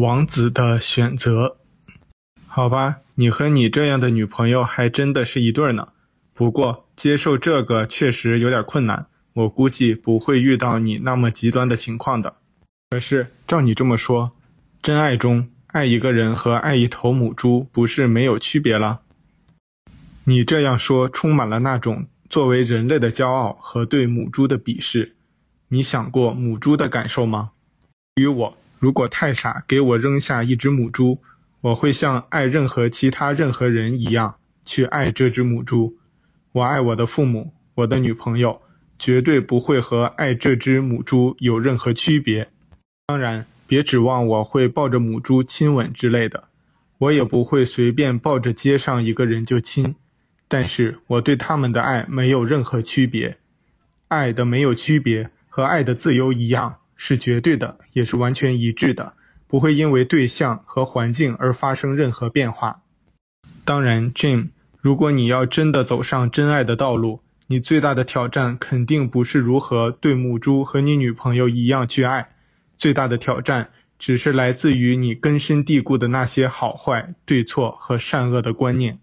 王子的选择。好吧，你和你这样的女朋友还真的是一对呢。不过接受这个确实有点困难，我估计不会遇到你那么极端的情况的。可是照你这么说，真爱中爱一个人和爱一头母猪不是没有区别了？你这样说充满了那种作为人类的骄傲和对母猪的鄙视。你想过母猪的感受吗？于我，如果太傻给我扔下一只母猪，我会像爱任何其他任何人一样去爱这只母猪。我爱我的父母，我的女朋友，绝对不会和爱这只母猪有任何区别。当然，别指望我会抱着母猪亲吻之类的，我也不会随便抱着街上一个人就亲。但是我对他们的爱没有任何区别，爱的没有区别和爱的自由一样，是绝对的，也是完全一致的。不会因为对象和环境而发生任何变化。当然，Jim，如果你要真的走上真爱的道路，你最大的挑战肯定不是如何对母猪和你女朋友一样去爱，最大的挑战只是来自于你根深蒂固的那些好坏、对错和善恶的观念。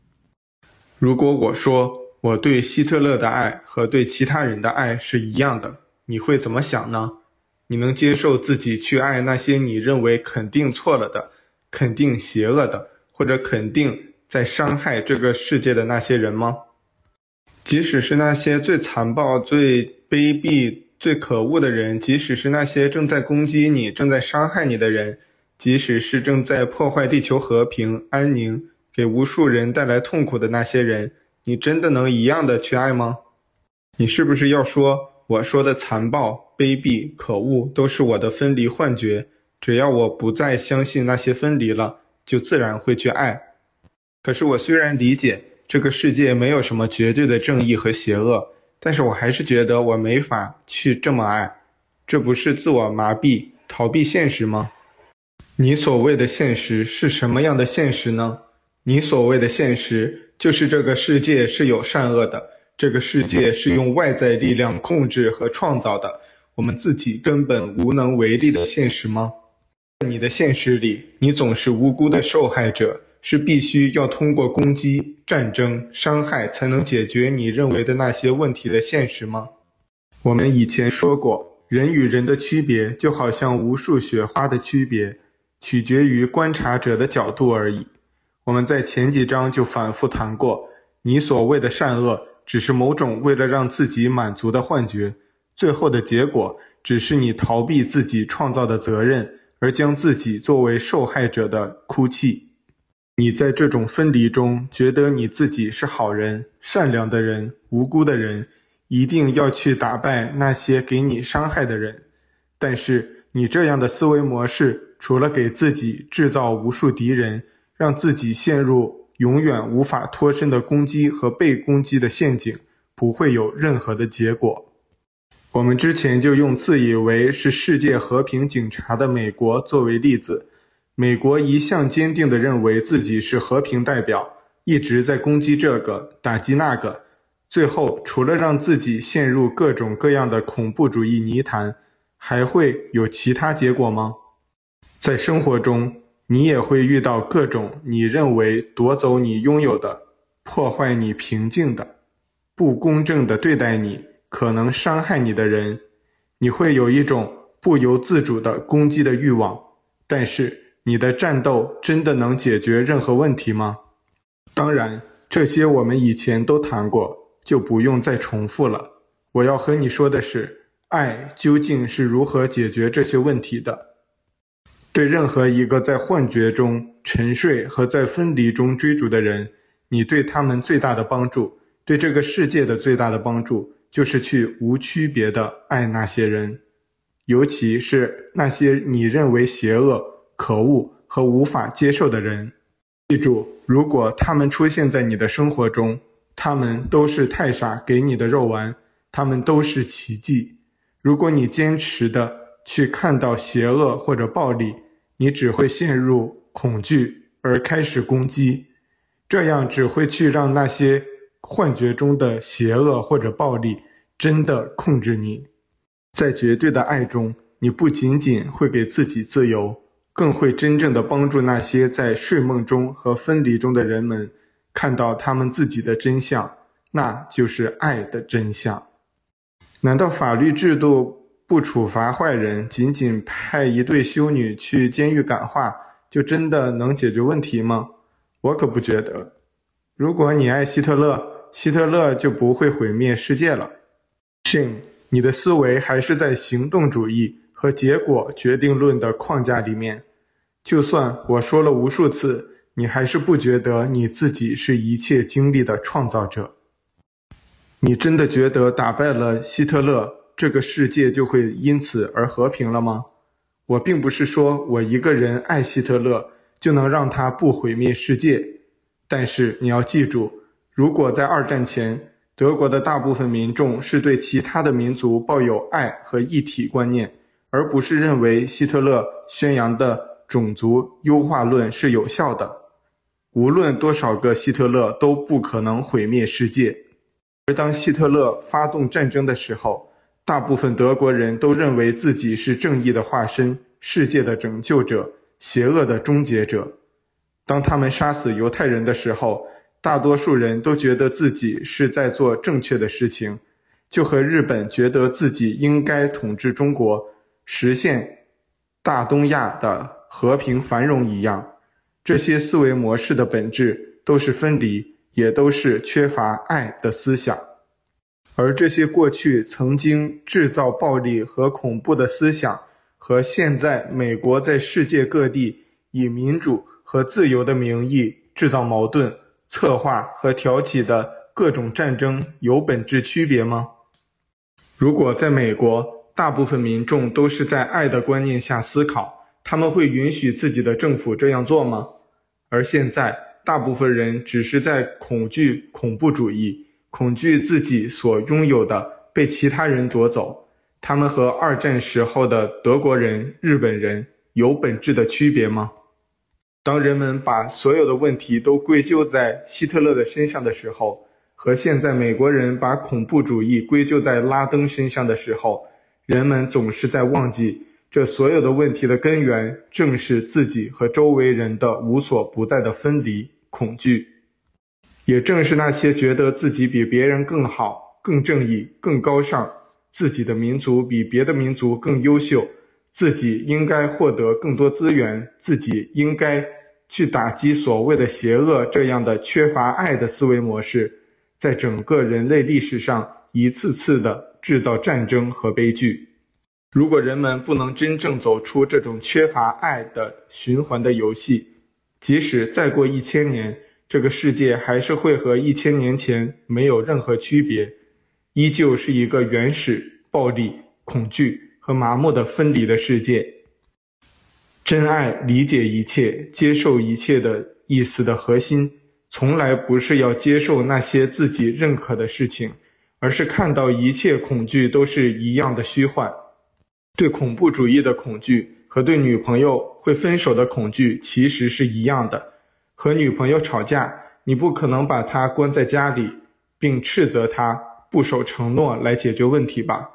如果我说我对希特勒的爱和对其他人的爱是一样的，你会怎么想呢？你能接受自己去爱那些你认为肯定错了的、肯定邪恶的，或者肯定在伤害这个世界的那些人吗？即使是那些最残暴、最卑鄙、最可恶的人，即使是那些正在攻击你、正在伤害你的人，即使是正在破坏地球和平、安宁、给无数人带来痛苦的那些人，你真的能一样的去爱吗？你是不是要说，我说的残暴？卑鄙、可恶，都是我的分离幻觉。只要我不再相信那些分离了，就自然会去爱。可是我虽然理解这个世界没有什么绝对的正义和邪恶，但是我还是觉得我没法去这么爱。这不是自我麻痹、逃避现实吗？你所谓的现实是什么样的现实呢？你所谓的现实就是这个世界是有善恶的，这个世界是用外在力量控制和创造的。我们自己根本无能为力的现实吗？在你的现实里，你总是无辜的受害者，是必须要通过攻击、战争、伤害才能解决你认为的那些问题的现实吗？我们以前说过，人与人的区别就好像无数雪花的区别，取决于观察者的角度而已。我们在前几章就反复谈过，你所谓的善恶，只是某种为了让自己满足的幻觉。最后的结果只是你逃避自己创造的责任，而将自己作为受害者的哭泣。你在这种分离中觉得你自己是好人、善良的人、无辜的人，一定要去打败那些给你伤害的人。但是你这样的思维模式，除了给自己制造无数敌人，让自己陷入永远无法脱身的攻击和被攻击的陷阱，不会有任何的结果。我们之前就用自以为是世界和平警察的美国作为例子，美国一向坚定地认为自己是和平代表，一直在攻击这个，打击那个，最后除了让自己陷入各种各样的恐怖主义泥潭，还会有其他结果吗？在生活中，你也会遇到各种你认为夺走你拥有的、破坏你平静的、不公正的对待你。可能伤害你的人，你会有一种不由自主的攻击的欲望。但是，你的战斗真的能解决任何问题吗？当然，这些我们以前都谈过，就不用再重复了。我要和你说的是，爱究竟是如何解决这些问题的？对任何一个在幻觉中沉睡和在分离中追逐的人，你对他们最大的帮助，对这个世界的最大的帮助。就是去无区别的爱那些人，尤其是那些你认为邪恶、可恶和无法接受的人。记住，如果他们出现在你的生活中，他们都是太傻给你的肉丸，他们都是奇迹。如果你坚持的去看到邪恶或者暴力，你只会陷入恐惧而开始攻击，这样只会去让那些。幻觉中的邪恶或者暴力真的控制你，在绝对的爱中，你不仅仅会给自己自由，更会真正的帮助那些在睡梦中和分离中的人们看到他们自己的真相，那就是爱的真相。难道法律制度不处罚坏人，仅仅派一对修女去监狱感化，就真的能解决问题吗？我可不觉得。如果你爱希特勒，希特勒就不会毁灭世界了。Shane，你的思维还是在行动主义和结果决定论的框架里面。就算我说了无数次，你还是不觉得你自己是一切经历的创造者。你真的觉得打败了希特勒，这个世界就会因此而和平了吗？我并不是说我一个人爱希特勒就能让他不毁灭世界。但是你要记住，如果在二战前，德国的大部分民众是对其他的民族抱有爱和一体观念，而不是认为希特勒宣扬的种族优化论是有效的，无论多少个希特勒都不可能毁灭世界。而当希特勒发动战争的时候，大部分德国人都认为自己是正义的化身，世界的拯救者，邪恶的终结者。当他们杀死犹太人的时候，大多数人都觉得自己是在做正确的事情，就和日本觉得自己应该统治中国，实现大东亚的和平繁荣一样。这些思维模式的本质都是分离，也都是缺乏爱的思想。而这些过去曾经制造暴力和恐怖的思想，和现在美国在世界各地以民主和自由的名义制造矛盾、策划和挑起的各种战争有本质区别吗？如果在美国，大部分民众都是在爱的观念下思考，他们会允许自己的政府这样做吗？而现在，大部分人只是在恐惧恐怖主义，恐惧自己所拥有的被其他人夺走。他们和二战时候的德国人、日本人有本质的区别吗？当人们把所有的问题都归咎在希特勒的身上的时候，和现在美国人把恐怖主义归咎在拉登身上的时候，人们总是在忘记，这所有的问题的根源正是自己和周围人的无所不在的分离恐惧。也正是那些觉得自己比别人更好、更正义、更高尚，自己的民族比别的民族更优秀，自己应该获得更多资源，自己应该。去打击所谓的邪恶，这样的缺乏爱的思维模式，在整个人类历史上一次次的制造战争和悲剧。如果人们不能真正走出这种缺乏爱的循环的游戏，即使再过一千年，这个世界还是会和一千年前没有任何区别，依旧是一个原始、暴力、恐惧和麻木的分离的世界。真爱理解一切、接受一切的意思的核心，从来不是要接受那些自己认可的事情，而是看到一切恐惧都是一样的虚幻。对恐怖主义的恐惧和对女朋友会分手的恐惧其实是一样的。和女朋友吵架，你不可能把她关在家里，并斥责她不守承诺来解决问题吧？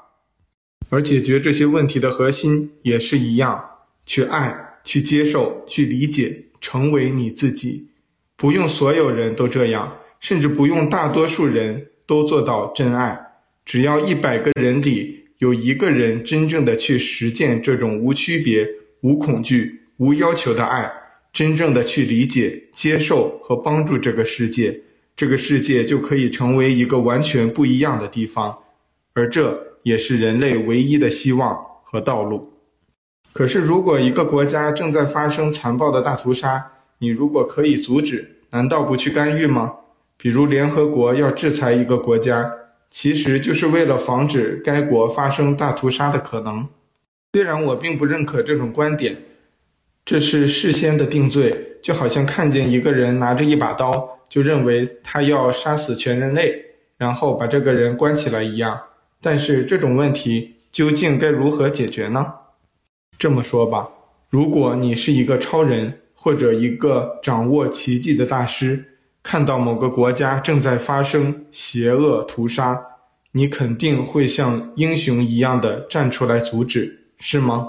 而解决这些问题的核心也是一样。去爱，去接受，去理解，成为你自己。不用所有人都这样，甚至不用大多数人都做到真爱。只要一百个人里有一个人真正的去实践这种无区别、无恐惧、无要求的爱，真正的去理解、接受和帮助这个世界，这个世界就可以成为一个完全不一样的地方。而这也是人类唯一的希望和道路。可是，如果一个国家正在发生残暴的大屠杀，你如果可以阻止，难道不去干预吗？比如联合国要制裁一个国家，其实就是为了防止该国发生大屠杀的可能。虽然我并不认可这种观点，这是事先的定罪，就好像看见一个人拿着一把刀，就认为他要杀死全人类，然后把这个人关起来一样。但是这种问题究竟该如何解决呢？这么说吧，如果你是一个超人或者一个掌握奇迹的大师，看到某个国家正在发生邪恶屠杀，你肯定会像英雄一样的站出来阻止，是吗？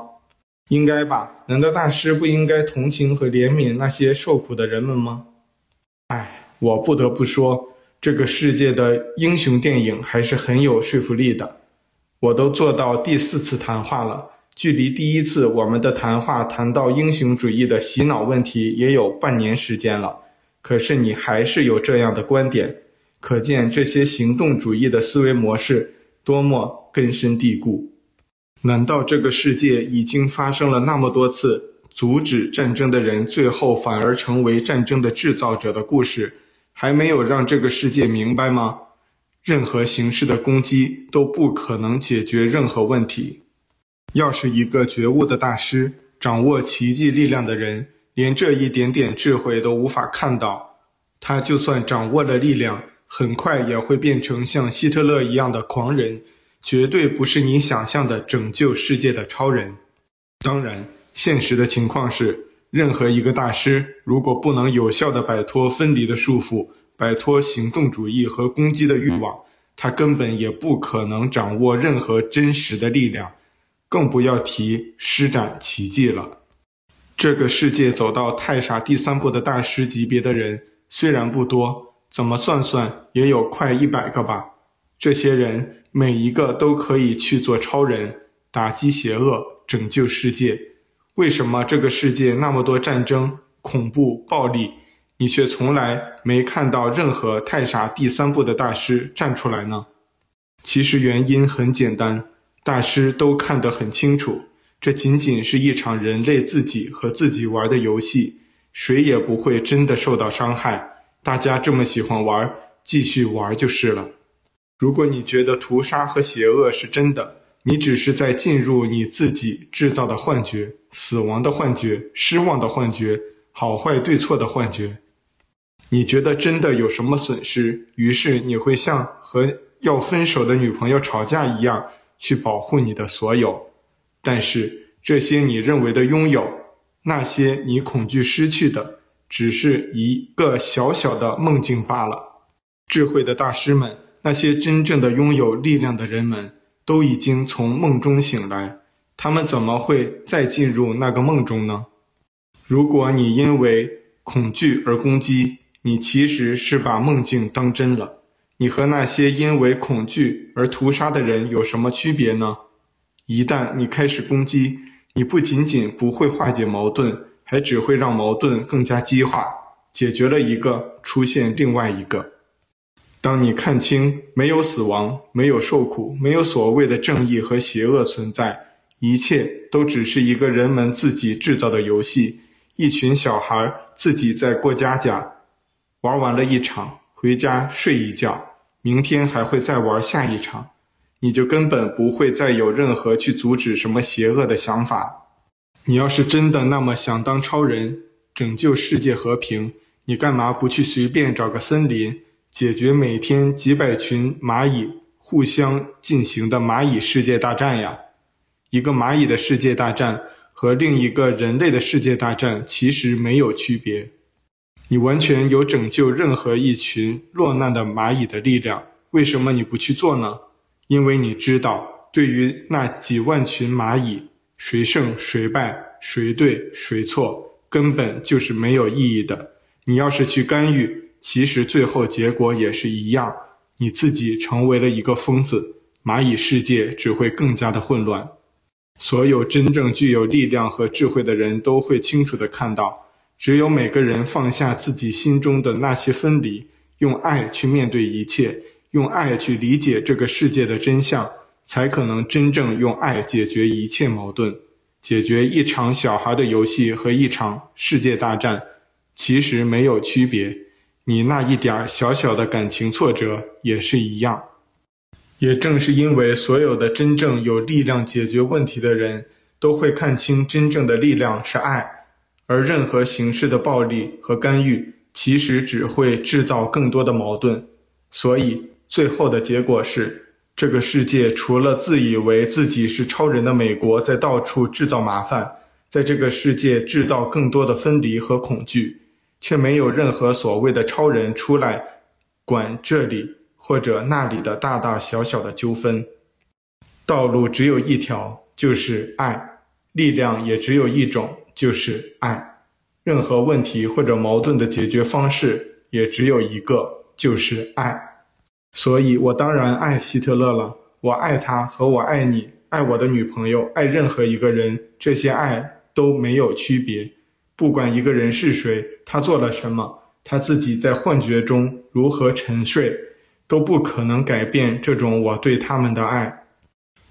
应该吧？难道大师不应该同情和怜悯那些受苦的人们吗？唉，我不得不说，这个世界的英雄电影还是很有说服力的。我都做到第四次谈话了，距离第一次我们的谈话谈到英雄主义的洗脑问题也有半年时间了。可是你还是有这样的观点，可见这些行动主义的思维模式多么根深蒂固。难道这个世界已经发生了那么多次阻止战争的人，最后反而成为战争的制造者的故事，还没有让这个世界明白吗？任何形式的攻击都不可能解决任何问题。要是一个觉悟的大师，掌握奇迹力量的人，连这一点点智慧都无法看到，他就算掌握了力量，很快也会变成像希特勒一样的狂人，绝对不是你想象的拯救世界的超人。当然，现实的情况是，任何一个大师如果不能有效地摆脱分离的束缚，摆脱行动主义和攻击的欲望，他根本也不可能掌握任何真实的力量，更不要提施展奇迹了。这个世界走到太傻第三步的大师级别的人虽然不多，怎么算算也有快一百个吧。这些人每一个都可以去做超人，打击邪恶，拯救世界。为什么这个世界那么多战争、恐怖、暴力？你却从来没看到任何太傻第三步的大师站出来呢？其实原因很简单，大师都看得很清楚，这仅仅是一场人类自己和自己玩的游戏，谁也不会真的受到伤害。大家这么喜欢玩，继续玩就是了。如果你觉得屠杀和邪恶是真的，你只是在进入你自己制造的幻觉、死亡的幻觉、失望的幻觉、好坏对错的幻觉。你觉得真的有什么损失？于是你会像和要分手的女朋友吵架一样，去保护你的所有。但是这些你认为的拥有，那些你恐惧失去的，只是一个小小的梦境罢了。智慧的大师们，那些真正的拥有力量的人们，都已经从梦中醒来。他们怎么会再进入那个梦中呢？如果你因为恐惧而攻击，你其实是把梦境当真了。你和那些因为恐惧而屠杀的人有什么区别呢？一旦你开始攻击，你不仅仅不会化解矛盾，还只会让矛盾更加激化。解决了一个，出现另外一个。当你看清没有死亡，没有受苦，没有所谓的正义和邪恶存在，一切都只是一个人们自己制造的游戏，一群小孩自己在过家家。玩完了一场，回家睡一觉，明天还会再玩下一场，你就根本不会再有任何去阻止什么邪恶的想法。你要是真的那么想当超人，拯救世界和平，你干嘛不去随便找个森林，解决每天几百群蚂蚁互相进行的蚂蚁世界大战呀？一个蚂蚁的世界大战和另一个人类的世界大战其实没有区别。你完全有拯救任何一群落难的蚂蚁的力量，为什么你不去做呢？因为你知道，对于那几万群蚂蚁，谁胜谁败，谁对谁错，根本就是没有意义的。你要是去干预，其实最后结果也是一样，你自己成为了一个疯子，蚂蚁世界只会更加的混乱。所有真正具有力量和智慧的人都会清楚地看到。只有每个人放下自己心中的那些分离，用爱去面对一切，用爱去理解这个世界的真相，才可能真正用爱解决一切矛盾，解决一场小孩的游戏和一场世界大战，其实没有区别。你那一点小小的感情挫折也是一样。也正是因为所有的真正有力量解决问题的人，都会看清真正的力量是爱。而任何形式的暴力和干预，其实只会制造更多的矛盾。所以，最后的结果是，这个世界除了自以为自己是超人的美国在到处制造麻烦，在这个世界制造更多的分离和恐惧，却没有任何所谓的超人出来管这里或者那里的大大小小的纠纷。道路只有一条，就是爱。力量也只有一种，就是爱。任何问题或者矛盾的解决方式也只有一个，就是爱。所以我当然爱希特勒了。我爱他和我爱你，爱我的女朋友，爱任何一个人，这些爱都没有区别。不管一个人是谁，他做了什么，他自己在幻觉中如何沉睡，都不可能改变这种我对他们的爱。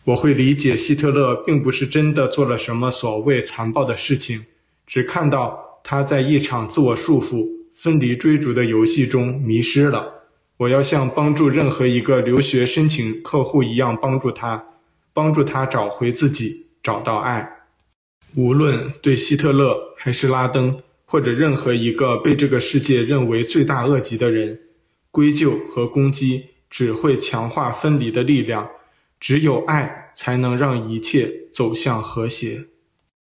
我会理解希特勒并不是真的做了什么所谓残暴的事情，只看到。他在一场自我束缚、分离追逐的游戏中迷失了。我要像帮助任何一个留学申请客户一样帮助他，帮助他找回自己，找到爱。无论对希特勒还是拉登，或者任何一个被这个世界认为罪大恶极的人，归咎和攻击只会强化分离的力量。只有爱才能让一切走向和谐。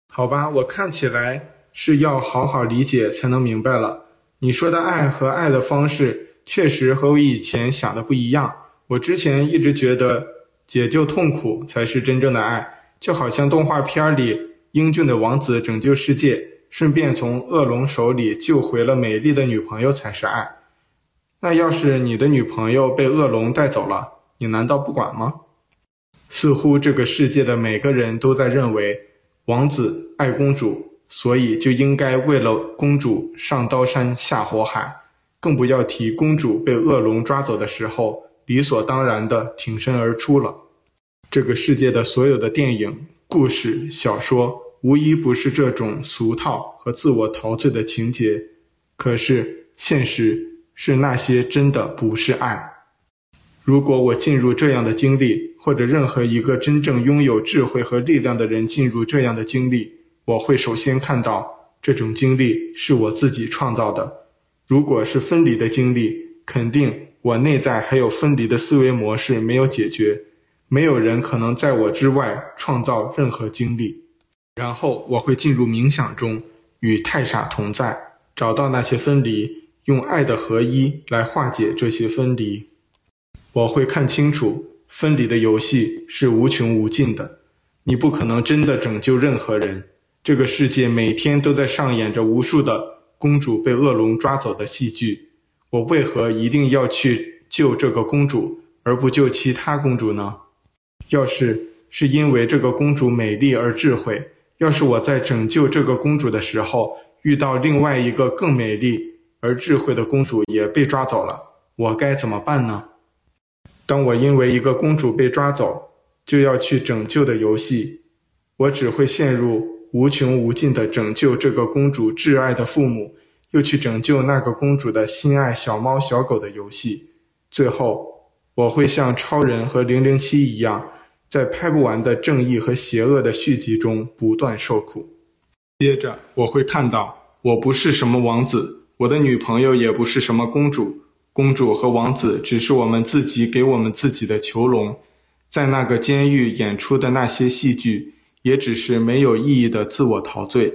好吧，我看起来。是要好好理解才能明白了。你说的爱和爱的方式，确实和我以前想的不一样。我之前一直觉得解救痛苦才是真正的爱，就好像动画片里英俊的王子拯救世界，顺便从恶龙手里救回了美丽的女朋友才是爱。那要是你的女朋友被恶龙带走了，你难道不管吗？似乎这个世界的每个人都在认为王子爱公主。所以就应该为了公主上刀山下火海，更不要提公主被恶龙抓走的时候，理所当然的挺身而出了。这个世界的所有的电影、故事、小说，无一不是这种俗套和自我陶醉的情节。可是现实是那些真的不是爱。如果我进入这样的经历，或者任何一个真正拥有智慧和力量的人进入这样的经历，我会首先看到这种经历是我自己创造的。如果是分离的经历，肯定我内在还有分离的思维模式没有解决。没有人可能在我之外创造任何经历。然后我会进入冥想中，与太傻同在，找到那些分离，用爱的合一来化解这些分离。我会看清楚，分离的游戏是无穷无尽的，你不可能真的拯救任何人。这个世界每天都在上演着无数的公主被恶龙抓走的戏剧。我为何一定要去救这个公主，而不救其他公主呢？要是是因为这个公主美丽而智慧，要是我在拯救这个公主的时候遇到另外一个更美丽而智慧的公主也被抓走了，我该怎么办呢？当我因为一个公主被抓走就要去拯救的游戏，我只会陷入。无穷无尽的拯救这个公主挚爱的父母，又去拯救那个公主的心爱小猫小狗的游戏，最后我会像超人和零零七一样，在拍不完的正义和邪恶的续集中不断受苦。接着我会看到，我不是什么王子，我的女朋友也不是什么公主，公主和王子只是我们自己给我们自己的囚笼，在那个监狱演出的那些戏剧。也只是没有意义的自我陶醉。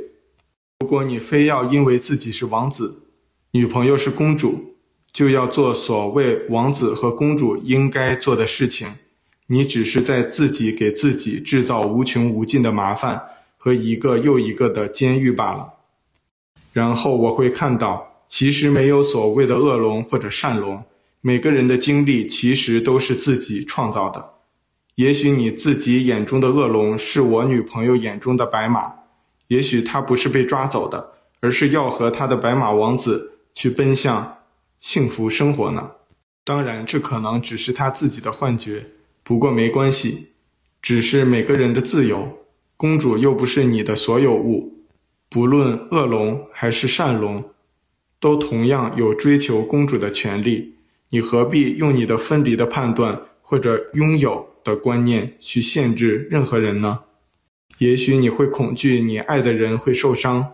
如果你非要因为自己是王子，女朋友是公主，就要做所谓王子和公主应该做的事情，你只是在自己给自己制造无穷无尽的麻烦和一个又一个的监狱罢了。然后我会看到，其实没有所谓的恶龙或者善龙，每个人的经历其实都是自己创造的。也许你自己眼中的恶龙是我女朋友眼中的白马，也许她不是被抓走的，而是要和她的白马王子去奔向幸福生活呢。当然，这可能只是她自己的幻觉，不过没关系，只是每个人的自由。公主又不是你的所有物，不论恶龙还是善龙，都同样有追求公主的权利。你何必用你的分离的判断或者拥有的观念去限制任何人呢？也许你会恐惧你爱的人会受伤，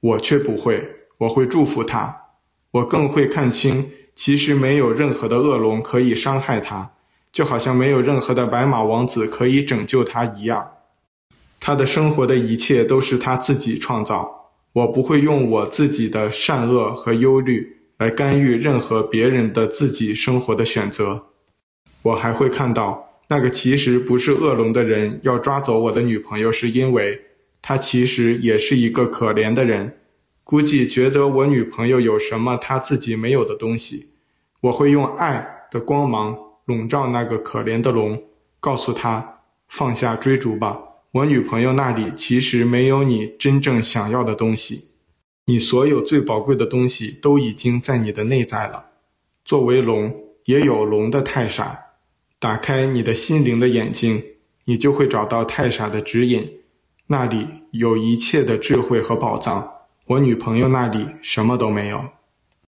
我却不会，我会祝福他。我更会看清，其实没有任何的恶龙可以伤害他，就好像没有任何的白马王子可以拯救他一样。他的生活的一切都是他自己创造，我不会用我自己的善恶和忧虑来干预任何别人的自己生活的选择。我还会看到。那个其实不是恶龙的人要抓走我的女朋友，是因为他其实也是一个可怜的人，估计觉得我女朋友有什么他自己没有的东西。我会用爱的光芒笼罩那个可怜的龙，告诉他放下追逐吧，我女朋友那里其实没有你真正想要的东西，你所有最宝贵的东西都已经在你的内在了。作为龙，也有龙的太傻，打开你的心灵的眼睛，你就会找到太傻的指引。那里有一切的智慧和宝藏，我女朋友那里什么都没有。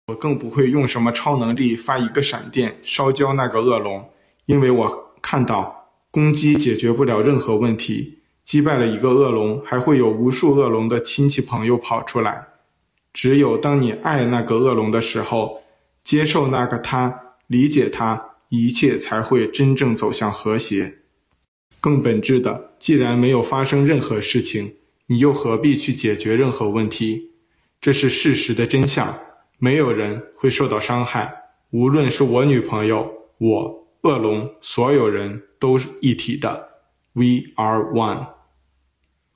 我更不会用什么超能力发一个闪电烧焦那个恶龙，因为我看到攻击解决不了任何问题，击败了一个恶龙，还会有无数恶龙的亲戚朋友跑出来。只有当你爱那个恶龙的时候，接受那个他，理解他，一切才会真正走向和谐。更本质的，既然没有发生任何事情，你又何必去解决任何问题？这是事实的真相，没有人会受到伤害。无论是我女朋友、我、恶龙，所有人都是一体的。We are one。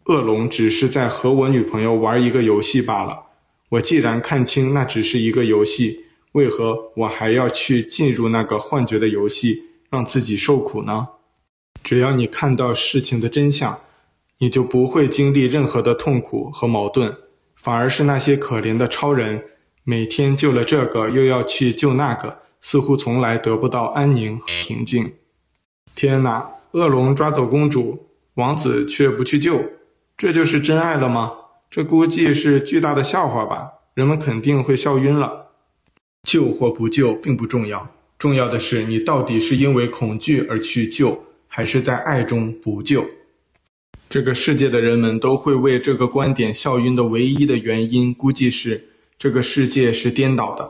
恶龙只是在和我女朋友玩一个游戏罢了。我既然看清那只是一个游戏，为何我还要去进入那个幻觉的游戏，让自己受苦呢？只要你看到事情的真相，你就不会经历任何的痛苦和矛盾，反而是那些可怜的超人，每天救了这个又要去救那个，似乎从来得不到安宁和平静。天哪！恶龙抓走公主，王子却不去救，这就是真爱了吗？这估计是巨大的笑话吧？人们肯定会笑晕了。救或不救并不重要，重要的是你到底是因为恐惧而去救。还是在爱中补救。这个世界的人们都会为这个观点笑晕的唯一的原因，估计是这个世界是颠倒的，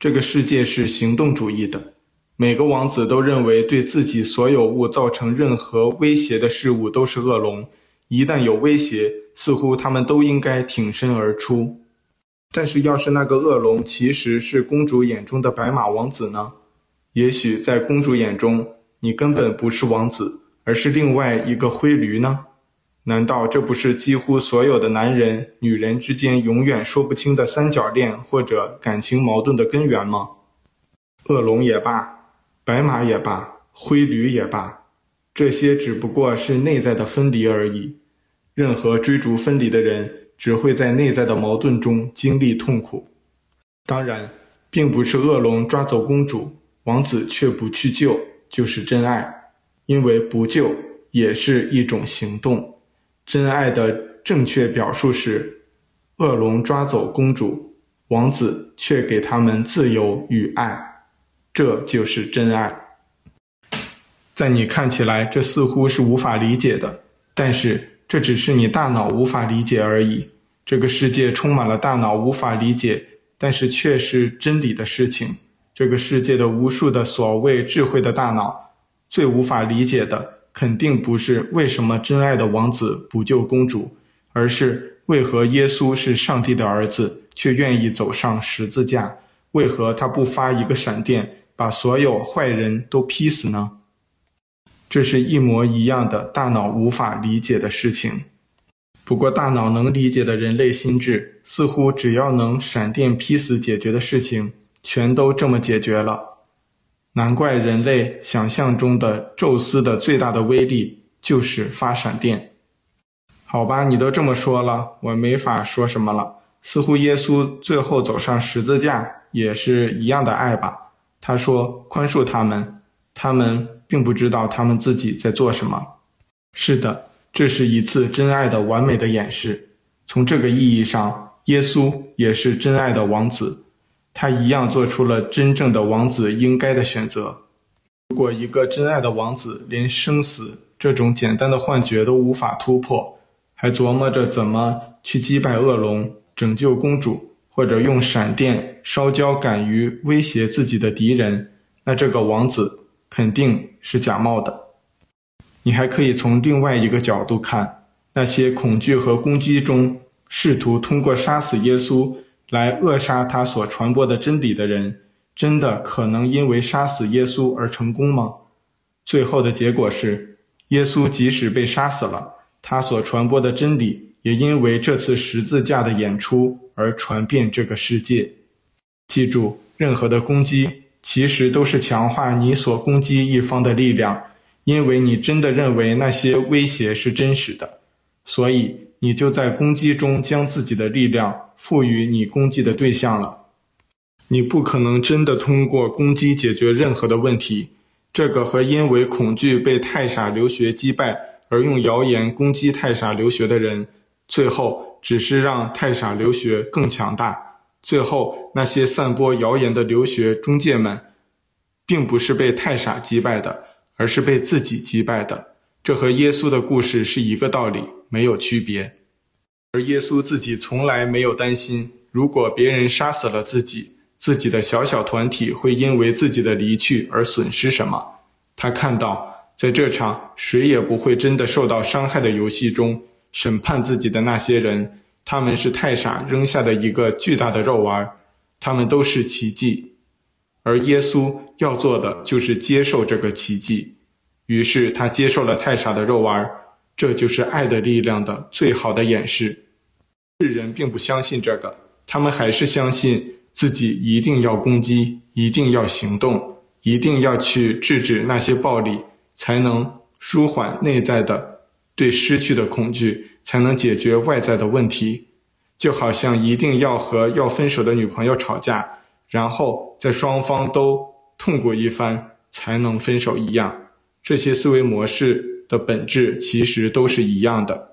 这个世界是行动主义的。每个王子都认为对自己所有物造成任何威胁的事物都是恶龙，一旦有威胁，似乎他们都应该挺身而出。但是，要是那个恶龙其实是公主眼中的白马王子呢？也许在公主眼中。你根本不是王子，而是另外一个灰驴呢？难道这不是几乎所有的男人、女人之间永远说不清的三角恋或者感情矛盾的根源吗？恶龙也罢，白马也罢，灰驴也罢，这些只不过是内在的分离而已。任何追逐分离的人，只会在内在的矛盾中经历痛苦。当然，并不是恶龙抓走公主，王子却不去救。就是真爱，因为不救也是一种行动。真爱的正确表述是：恶龙抓走公主，王子却给他们自由与爱，这就是真爱。在你看起来，这似乎是无法理解的，但是这只是你大脑无法理解而已。这个世界充满了大脑无法理解，但是却是真理的事情。这个世界的无数的所谓智慧的大脑，最无法理解的，肯定不是为什么真爱的王子不救公主，而是为何耶稣是上帝的儿子，却愿意走上十字架？为何他不发一个闪电，把所有坏人都劈死呢？这是一模一样的大脑无法理解的事情。不过，大脑能理解的人类心智，似乎只要能闪电劈死解决的事情。全都这么解决了，难怪人类想象中的宙斯的最大的威力就是发闪电。好吧，你都这么说了，我没法说什么了。似乎耶稣最后走上十字架也是一样的爱吧？他说宽恕他们，他们并不知道他们自己在做什么。是的，这是一次真爱的完美的演示。从这个意义上，耶稣也是真爱的王子。他一样做出了真正的王子应该的选择。如果一个真爱的王子连生死这种简单的幻觉都无法突破，还琢磨着怎么去击败恶龙、拯救公主，或者用闪电烧焦敢于威胁自己的敌人，那这个王子肯定是假冒的。你还可以从另外一个角度看，那些恐惧和攻击中试图通过杀死耶稣。来扼杀他所传播的真理的人，真的可能因为杀死耶稣而成功吗？最后的结果是，耶稣即使被杀死了，他所传播的真理也因为这次十字架的演出而传遍这个世界。记住，任何的攻击其实都是强化你所攻击一方的力量，因为你真的认为那些威胁是真实的，所以你就在攻击中将自己的力量赋予你攻击的对象了。你不可能真的通过攻击解决任何的问题，这个和因为恐惧被太傻留学击败而用谣言攻击太傻留学的人，最后只是让太傻留学更强大。最后，那些散播谣言的留学中介们，并不是被太傻击败的，而是被自己击败的。这和耶稣的故事是一个道理，没有区别。而耶稣自己从来没有担心，如果别人杀死了自己，自己的小小团体会因为自己的离去而损失什么。他看到，在这场谁也不会真的受到伤害的游戏中，审判自己的那些人，他们是太傻扔下的一个巨大的肉丸，他们都是奇迹。而耶稣要做的就是接受这个奇迹。于是他接受了太傻的肉丸，这就是爱的力量的最好的演示。世人并不相信这个，他们还是相信。自己一定要攻击，一定要行动，一定要去制止那些暴力，才能舒缓内在的对失去的恐惧，才能解决外在的问题。就好像一定要和要分手的女朋友吵架，然后在双方都痛过一番才能分手一样。这些思维模式的本质其实都是一样的。